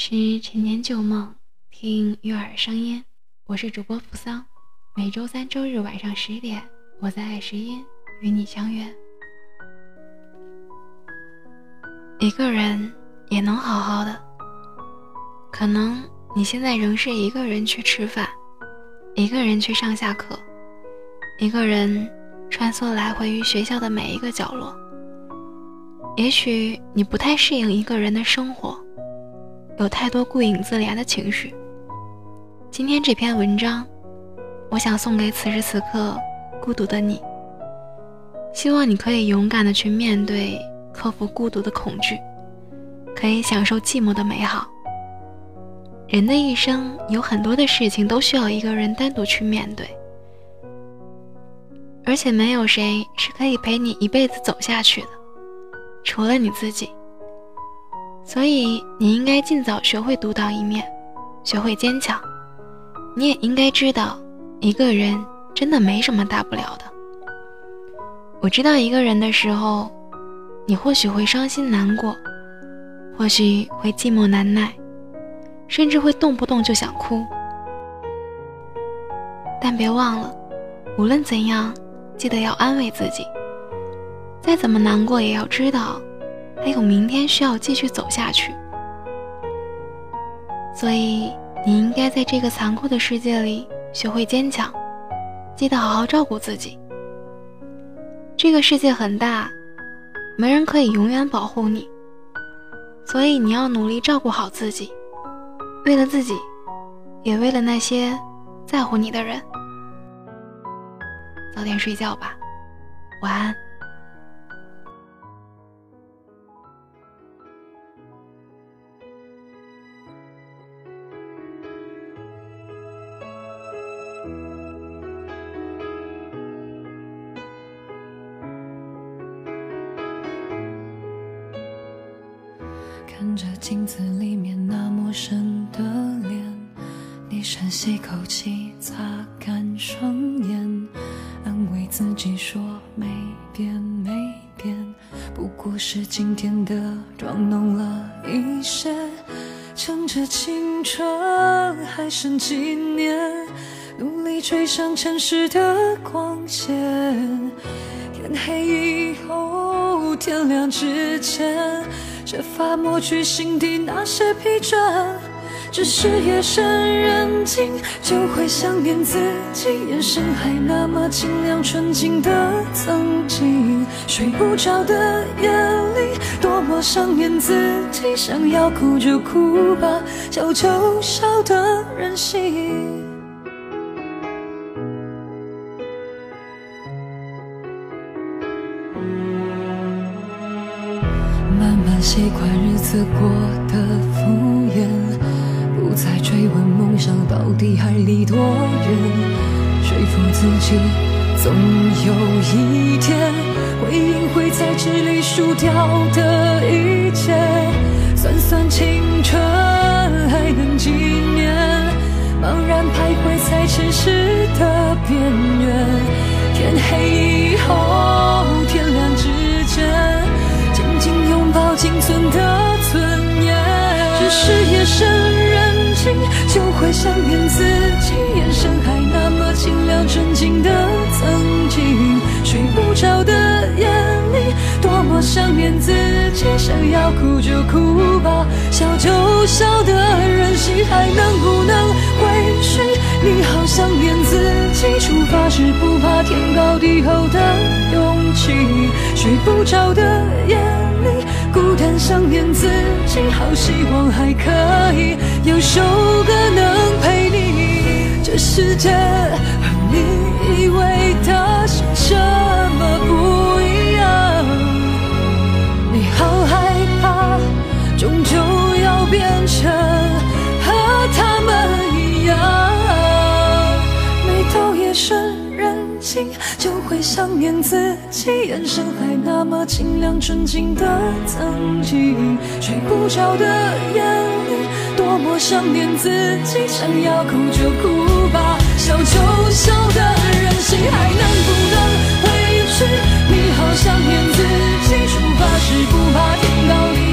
是陈年旧梦，听悦耳声音。我是主播扶桑，每周三、周日晚上十点，我在爱时音与你相约。一个人也能好好的，可能你现在仍是一个人去吃饭，一个人去上下课，一个人穿梭来回于学校的每一个角落。也许你不太适应一个人的生活，有太多顾影自怜的情绪。今天这篇文章，我想送给此时此刻孤独的你。希望你可以勇敢的去面对，克服孤独的恐惧，可以享受寂寞的美好。人的一生有很多的事情都需要一个人单独去面对，而且没有谁是可以陪你一辈子走下去的。除了你自己，所以你应该尽早学会独当一面，学会坚强。你也应该知道，一个人真的没什么大不了的。我知道一个人的时候，你或许会伤心难过，或许会寂寞难耐，甚至会动不动就想哭。但别忘了，无论怎样，记得要安慰自己。再怎么难过，也要知道，还有明天需要继续走下去。所以，你应该在这个残酷的世界里学会坚强，记得好好照顾自己。这个世界很大，没人可以永远保护你，所以你要努力照顾好自己，为了自己，也为了那些在乎你的人。早点睡觉吧，晚安。看着镜子里面那陌生的脸，你深吸口气，擦干双眼，安慰自己说没变没变，不过是今天的妆浓了一些。趁着青春还剩几年，努力追上城市的光线。天黑以后，天亮之前。设法抹去心底那些疲倦，只是夜深人静就会想念自己，眼神还那么清亮纯净的曾经。睡不着的夜里，多么想念自己，想要哭就哭吧，笑就笑的任性。习惯日子过得敷衍，不再追问梦想到底还离多远，说服自己总有一天，回应会在这里输掉的一切。算算青春还能几年，茫然徘徊在城市的边缘，天黑以后，要哭就哭吧，笑就笑的任性，还能不能回去？你好想念自己，出发时不怕天高地厚的勇气。睡不着的夜里。孤单想念自己，好希望还可以有首歌能陪你。这世界深人静。就会想念自己，眼神还那么清亮纯净的曾经。睡不着的夜里，多么想念自己，想要哭就哭吧，笑就笑的任性，还能不能回去？你好想念自己，出发时不怕天高地。